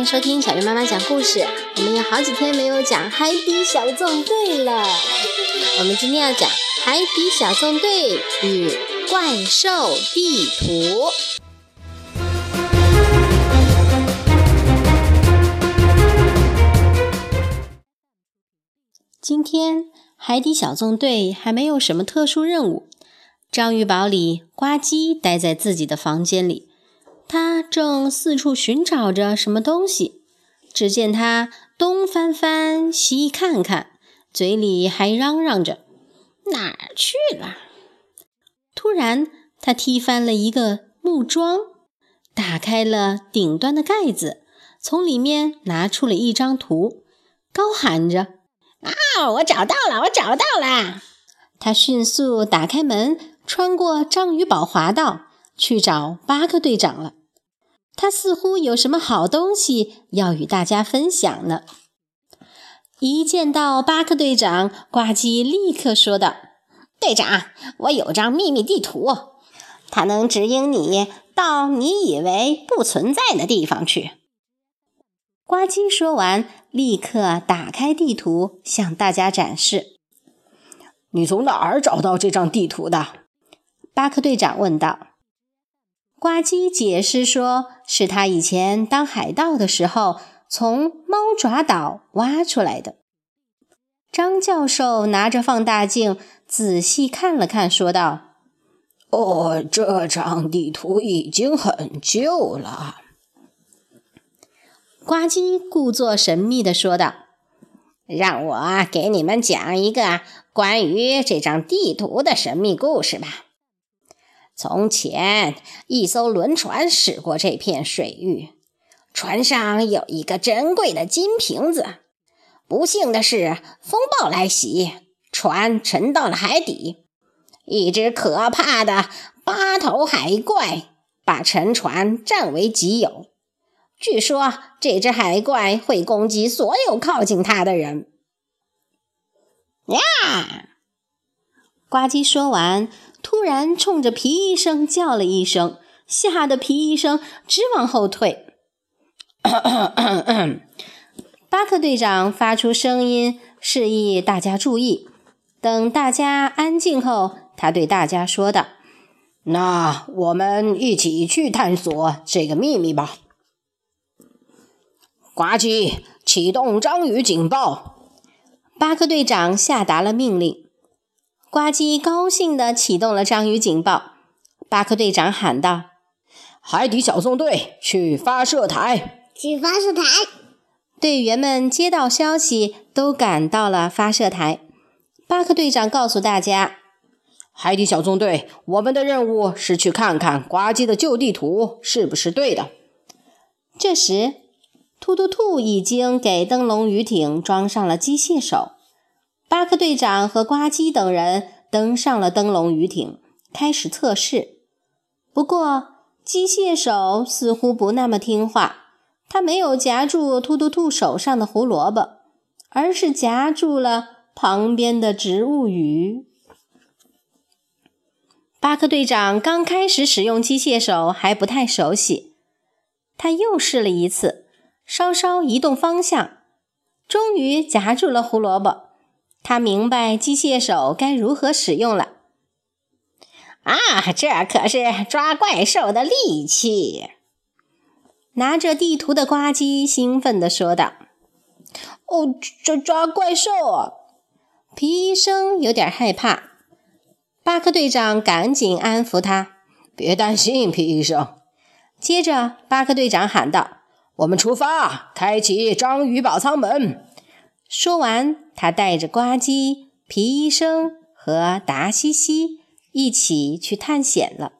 迎收听小鱼妈妈讲故事。我们有好几天没有讲《海底小纵队》了，我们今天要讲《海底小纵队与怪兽地图》。今天海底小纵队还没有什么特殊任务。章鱼堡里，呱唧待在自己的房间里。他正四处寻找着什么东西，只见他东翻翻，西看看，嘴里还嚷嚷着：“哪儿去了？”突然，他踢翻了一个木桩，打开了顶端的盖子，从里面拿出了一张图，高喊着：“啊，我找到了！我找到了！”他迅速打开门，穿过章鱼堡滑道，去找巴克队长了。他似乎有什么好东西要与大家分享呢。一见到巴克队长，呱唧立刻说道：“队长，我有张秘密地图，它能指引你到你以为不存在的地方去。”呱唧说完，立刻打开地图向大家展示。“你从哪儿找到这张地图的？”巴克队长问道。呱唧解释说：“是他以前当海盗的时候从猫爪岛挖出来的。”张教授拿着放大镜仔细看了看，说道：“哦，这张地图已经很旧了。”呱唧故作神秘地说道：“让我给你们讲一个关于这张地图的神秘故事吧。”从前，一艘轮船驶过这片水域，船上有一个珍贵的金瓶子。不幸的是，风暴来袭，船沉到了海底。一只可怕的八头海怪把沉船占为己有。据说，这只海怪会攻击所有靠近它的人。呀！呱唧说完。突然，冲着皮医生叫了一声，吓得皮医生直往后退。巴克队长发出声音，示意大家注意。等大家安静后，他对大家说道：“那我们一起去探索这个秘密吧。”呱唧，启动章鱼警报！巴克队长下达了命令。呱唧高兴地启动了章鱼警报。巴克队长喊道：“海底小纵队，去发射台！去发射台！”队员们接到消息，都赶到了发射台。巴克队长告诉大家：“海底小纵队，我们的任务是去看看呱唧的旧地图是不是对的。”这时，突突兔已经给灯笼鱼艇装上了机械手。巴克队长和呱唧等人登上了灯笼鱼艇，开始测试。不过，机械手似乎不那么听话，他没有夹住突突兔手上的胡萝卜，而是夹住了旁边的植物鱼。巴克队长刚开始使用机械手还不太熟悉，他又试了一次，稍稍移动方向，终于夹住了胡萝卜。他明白机械手该如何使用了。啊，这可是抓怪兽的利器！拿着地图的呱唧兴奋地说道：“哦，这抓怪兽！”皮医生有点害怕。巴克队长赶紧安抚他：“别担心，皮医生。”接着，巴克队长喊道：“我们出发，开启章鱼堡舱门。”说完，他带着呱唧、皮医生和达西西一起去探险了。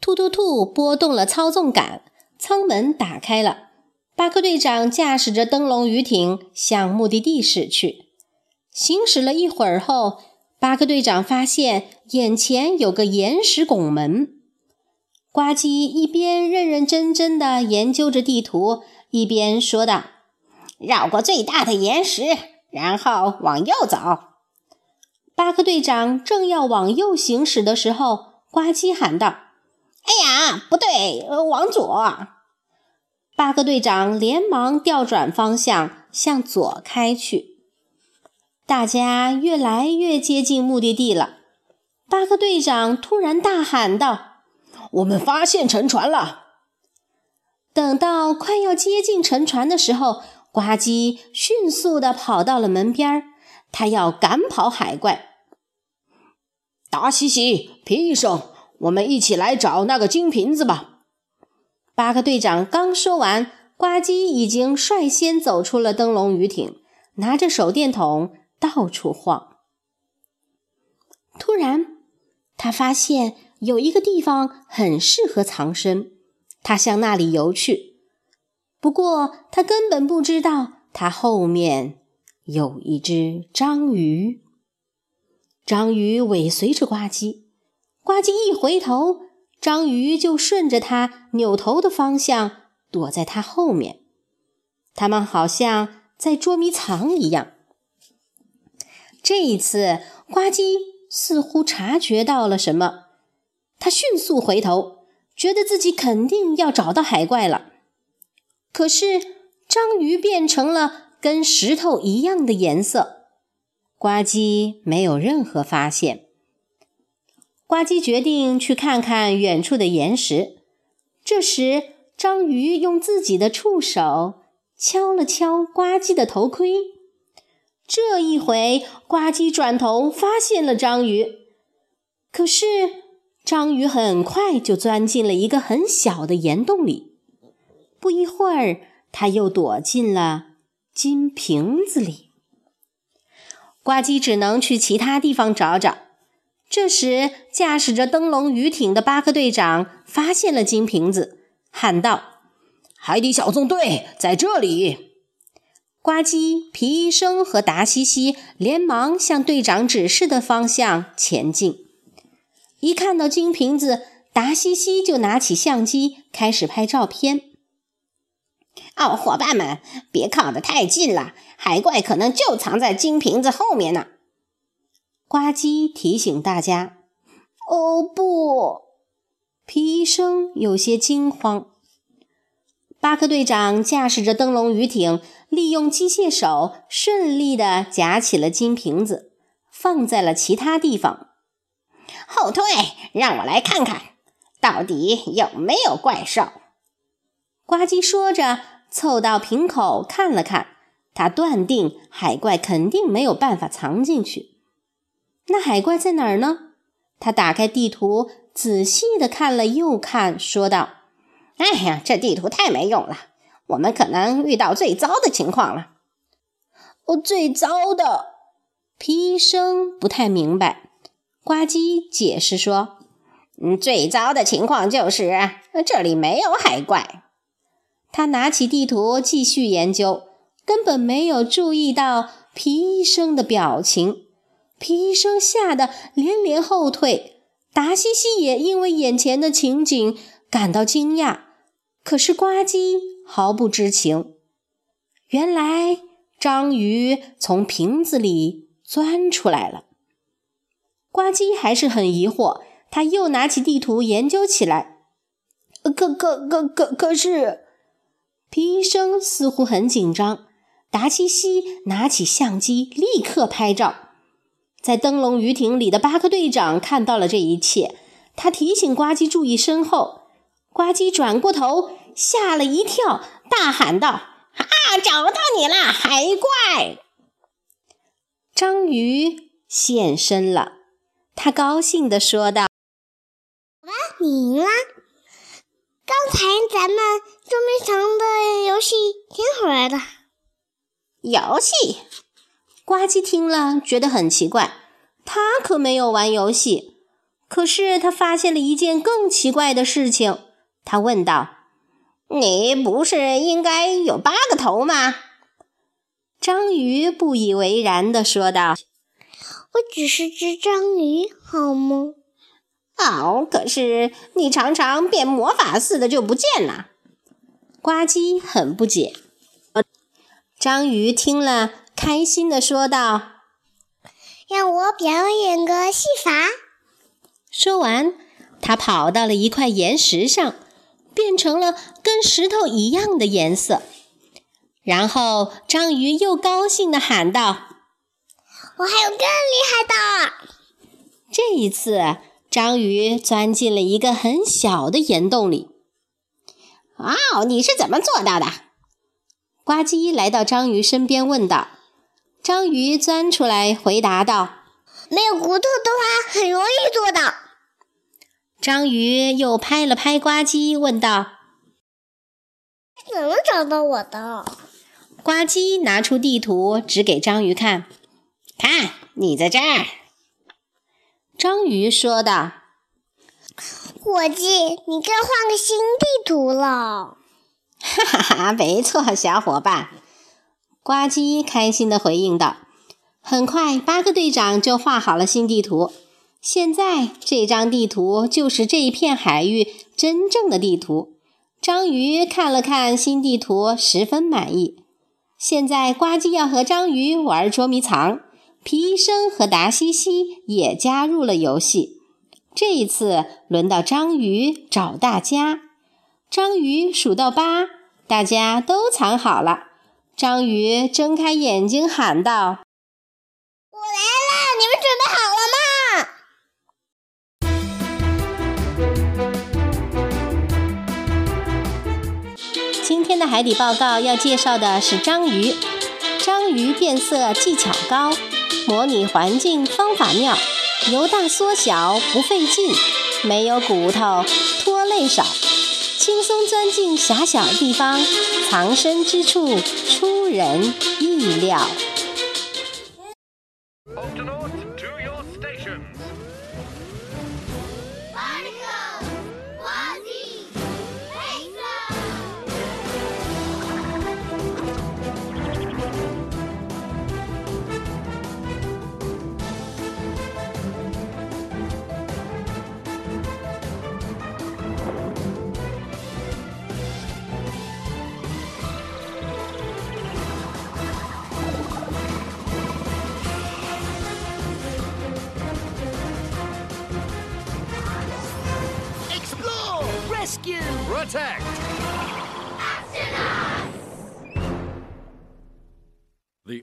兔兔兔拨动了操纵杆，舱门打开了。巴克队长驾驶着灯笼鱼艇向目的地驶去。行驶了一会儿后，巴克队长发现眼前有个岩石拱门。呱唧一边认认真真地研究着地图，一边说道。绕过最大的岩石，然后往右走。巴克队长正要往右行驶的时候，呱唧喊道：“哎呀，不对，往左！”巴克队长连忙调转方向，向左开去。大家越来越接近目的地了。巴克队长突然大喊道：“我们发现沉船了！”等到快要接近沉船的时候，呱唧迅速地跑到了门边儿，他要赶跑海怪。达西西、皮医生，我们一起来找那个金瓶子吧！巴克队长刚说完，呱唧已经率先走出了灯笼鱼艇，拿着手电筒到处晃。突然，他发现有一个地方很适合藏身。他向那里游去，不过他根本不知道，他后面有一只章鱼。章鱼尾随着呱唧，呱唧一回头，章鱼就顺着他扭头的方向躲在他后面。他们好像在捉迷藏一样。这一次，呱唧似乎察觉到了什么，他迅速回头。觉得自己肯定要找到海怪了，可是章鱼变成了跟石头一样的颜色，呱唧没有任何发现。呱唧决定去看看远处的岩石。这时，章鱼用自己的触手敲了敲呱唧的头盔。这一回，呱唧转头发现了章鱼，可是。章鱼很快就钻进了一个很小的岩洞里，不一会儿，它又躲进了金瓶子里。呱唧只能去其他地方找找。这时，驾驶着灯笼鱼艇的巴克队长发现了金瓶子，喊道：“海底小纵队在这里！”呱唧、皮医生和达西西连忙向队长指示的方向前进。一看到金瓶子，达西西就拿起相机开始拍照片。哦，伙伴们，别靠得太近了，海怪可能就藏在金瓶子后面呢。呱唧提醒大家。哦不！皮医生有些惊慌。巴克队长驾驶着灯笼鱼艇，利用机械手顺利地夹起了金瓶子，放在了其他地方。后退，让我来看看，到底有没有怪兽。呱唧说着，凑到瓶口看了看，他断定海怪肯定没有办法藏进去。那海怪在哪儿呢？他打开地图，仔细地看了又看，说道：“哎呀，这地图太没用了，我们可能遇到最糟的情况了。”哦，最糟的，皮医生不太明白。呱唧解释说：“嗯，最糟的情况就是这里没有海怪。”他拿起地图继续研究，根本没有注意到皮医生的表情。皮医生吓得连连后退，达西西也因为眼前的情景感到惊讶。可是呱唧毫不知情，原来章鱼从瓶子里钻出来了。呱唧还是很疑惑，他又拿起地图研究起来。可可可可可是，皮医生似乎很紧张。达西西拿起相机，立刻拍照。在灯笼鱼艇里的巴克队长看到了这一切，他提醒呱唧注意身后。呱唧转过头，吓了一跳，大喊道：“啊，找到你了，海怪！”章鱼现身了。他高兴地说道：“我们赢了！刚才咱们捉迷藏的游戏挺好玩的。”游戏？呱唧听了觉得很奇怪，他可没有玩游戏。可是他发现了一件更奇怪的事情。他问道：“你不是应该有八个头吗？”章鱼不以为然地说道。我只是只章鱼，好吗？哦，可是你常常变魔法似的就不见了。呱唧很不解。章鱼听了，开心的说道：“让我表演个戏法。”说完，他跑到了一块岩石上，变成了跟石头一样的颜色。然后章鱼又高兴的喊道：“我还有更厉害的！”这一次，章鱼钻进了一个很小的岩洞里。哦，你是怎么做到的？呱唧来到章鱼身边问道。章鱼钻出来回答道：“没有骨头的话，很容易做到。”章鱼又拍了拍呱唧，问道：“怎么找到我的？”呱唧拿出地图，指给章鱼看：“看，你在这儿。”章鱼说道：“伙计，你该换个新地图了。”“哈哈哈，没错，小伙伴。”呱唧开心地回应道。很快，八个队长就画好了新地图。现在这张地图就是这一片海域真正的地图。章鱼看了看新地图，十分满意。现在呱唧要和章鱼玩捉迷藏，皮医生和达西西也加入了游戏。这一次轮到章鱼找大家。章鱼数到八，大家都藏好了。章鱼睁开眼睛喊道：“我来了！你们准备好了吗？”今天的海底报告要介绍的是章鱼。章鱼变色技巧高，模拟环境方法妙，由大缩小不费劲，没有骨头拖累少，轻松钻进狭小地方，藏身之处出人意料。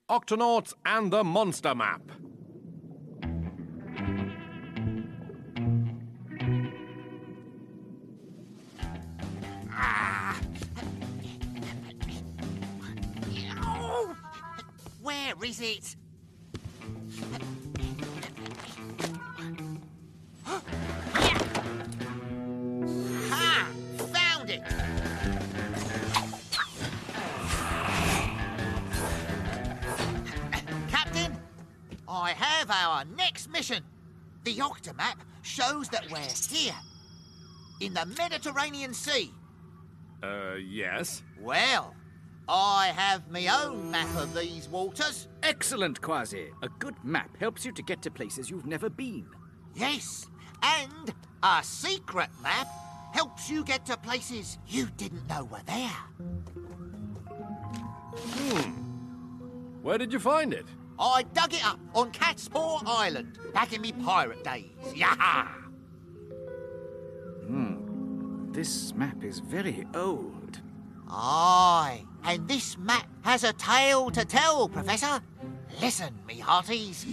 Octonauts and the Monster Map. Ah. Where is it? Mission. The Octomap shows that we're here, in the Mediterranean Sea. Uh, yes. Well, I have my own map of these waters. Excellent, Quasi. A good map helps you to get to places you've never been. Yes, and a secret map helps you get to places you didn't know were there. Hmm. Where did you find it? I dug it up on Cat's Paw Island back in me pirate days. Yaha! Hmm. This map is very old. Aye, and this map has a tale to tell, Professor. Listen, me hearties.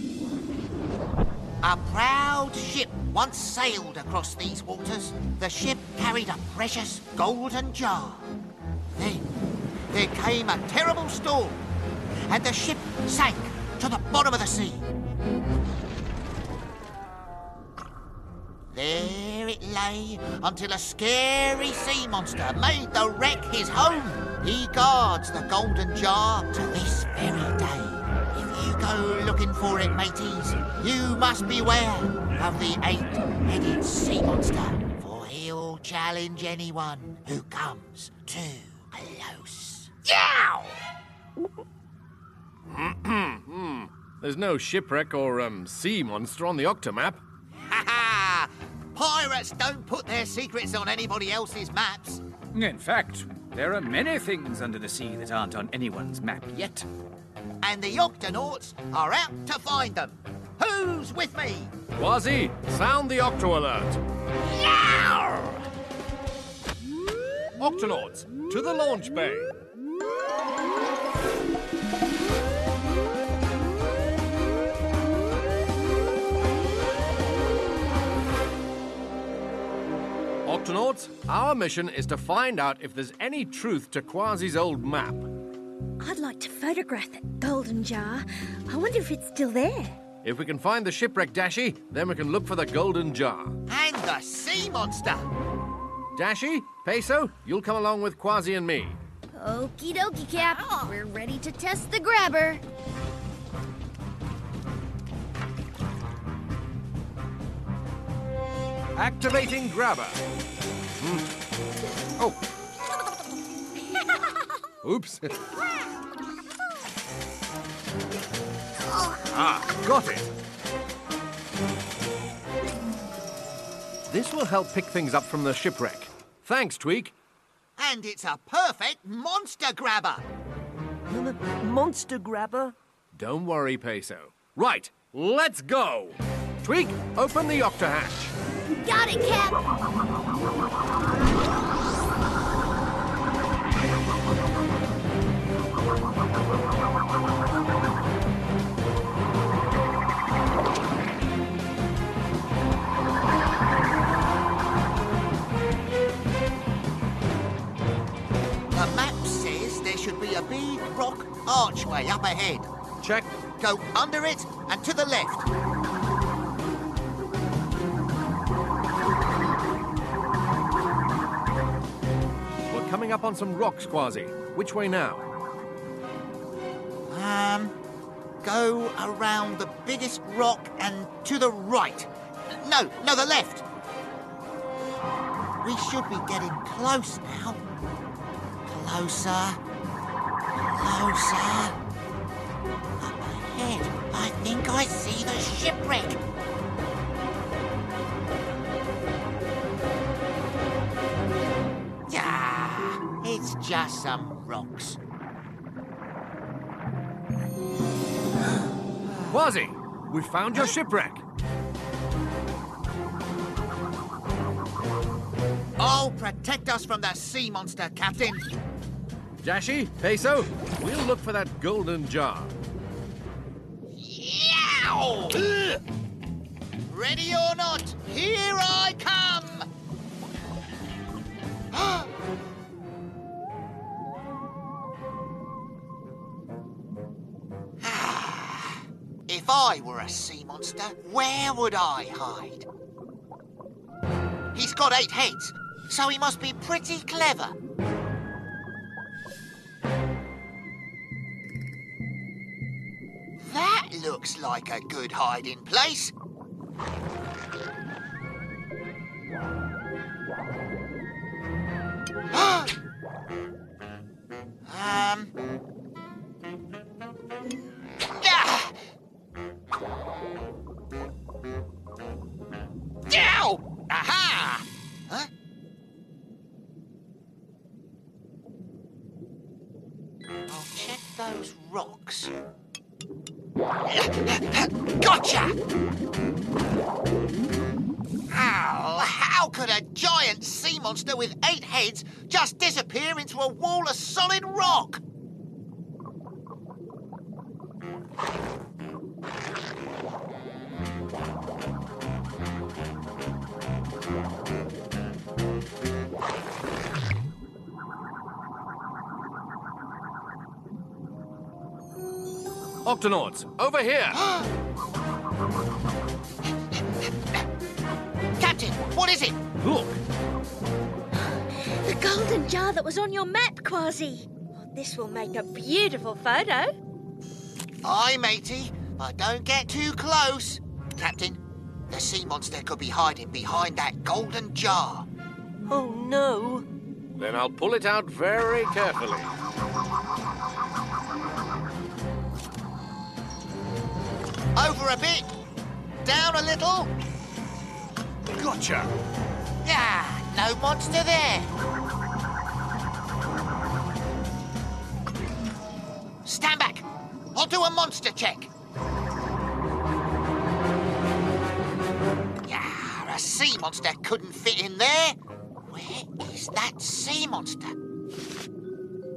A proud ship once sailed across these waters. The ship carried a precious golden jar. Then there came a terrible storm, and the ship sank to the bottom of the sea. There it lay until a scary sea monster made the wreck his home. He guards the golden jar to this very day. If you go looking for it, mateys, you must beware of the eight-headed sea monster, for he'll challenge anyone who comes too close. Yow! Hmm, hmm, hmm. There's no shipwreck or um, sea monster on the Octomap. Ha ha! Pirates don't put their secrets on anybody else's maps. In fact, there are many things under the sea that aren't on anyone's map yet. and the Octonauts are out to find them. Who's with me? Quasi, sound the Octo Alert. Yow! Octonauts, to the launch bay. Octonauts, our mission is to find out if there's any truth to Quasi's old map. I'd like to photograph that golden jar. I wonder if it's still there. If we can find the shipwreck, Dashy, then we can look for the golden jar. And the sea monster. Dashy, Peso, you'll come along with Quasi and me. Okie dokie, Cap. Ah. We're ready to test the grabber. Activating grabber. Hmm. Oh. Oops. ah, got it. This will help pick things up from the shipwreck. Thanks, Tweak. And it's a perfect monster grabber. Monster grabber? Don't worry, Peso. Right, let's go. Tweak, open the octa hatch. Got it, Cap. The map says there should be a big rock archway up ahead. Check. Go under it and to the left. Coming up on some rocks, Quasi. Which way now? Um, go around the biggest rock and to the right. No, no, the left. We should be getting close now. Closer. Closer. Up ahead, I think I see the shipwreck. Just some rocks. Quasi, we found your shipwreck. Oh, protect us from the sea monster, Captain. Dashy, Peso, we'll look for that golden jar. Yow! Ready or not, here I come! If I were a sea monster, where would I hide? He's got eight heads, so he must be pretty clever. That looks like a good hiding place. um. I'll check those rocks. Gotcha! How, how could a giant sea monster with eight heads just disappear into a wall of solid rock? Octonauts, over here. Captain, what is it? Look, The golden jar that was on your map, Quasi. This will make a beautiful photo. Aye, matey, but don't get too close. Captain, the sea monster could be hiding behind that golden jar. Oh no. then I'll pull it out very carefully. Over a bit. Down a little. Gotcha. Yeah, no monster there. Stand back. I'll do a monster check. Yeah, a sea monster couldn't fit in there. Where is that sea monster.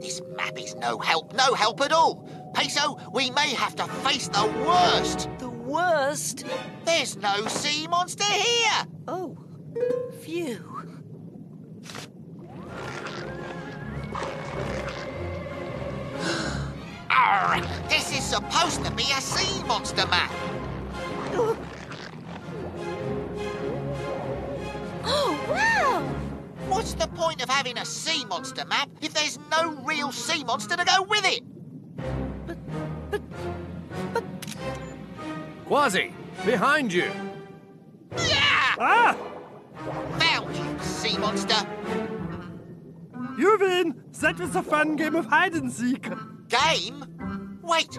This map is no help, no help at all. Peso, we may have to face the worst. The worst? There's no sea monster here. Oh, phew. Arr, this is supposed to be a sea monster map. Oh, oh wow! What's the point of having a sea monster map if there's no real sea monster to go with it? Quasi, behind you. Yeah! Ah! Found you, sea monster. You win! That was a fun game of hide and seek. Game? Wait.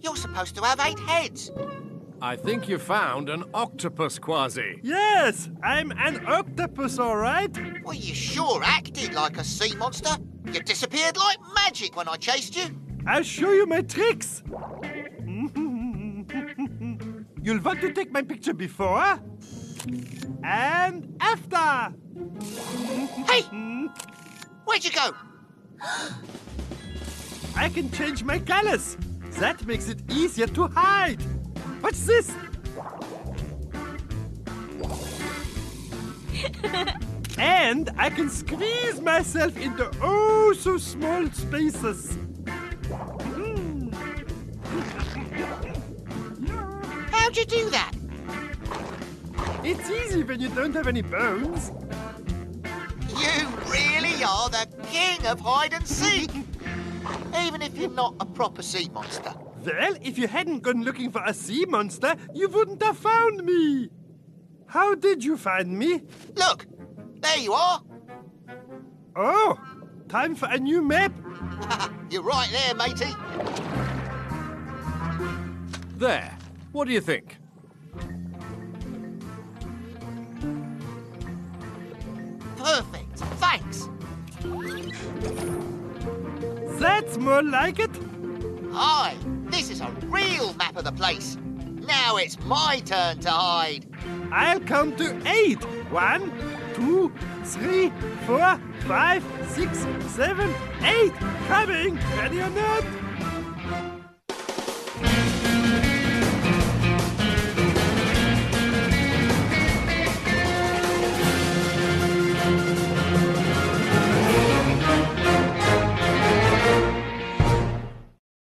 You're supposed to have eight heads. I think you found an octopus, Quasi. Yes, I'm an octopus, all right? Well, you sure acted like a sea monster. You disappeared like magic when I chased you. I'll show you my tricks. You'll want to take my picture before and after. Hey! Where'd you go? I can change my colors. That makes it easier to hide. What's this? and I can squeeze myself into oh so small spaces. How'd you do that? It's easy when you don't have any bones. You really are the king of hide and seek. Even if you're not a proper sea monster. Well, if you hadn't gone looking for a sea monster, you wouldn't have found me. How did you find me? Look, there you are. Oh, time for a new map. You're right there, matey. There. What do you think? Perfect. Thanks. That's more like it. Hi, this is a real map of the place. Now it's my turn to hide. I'll count to eight. One, two, three, four, five, six, seven, eight. Coming. Ready or not?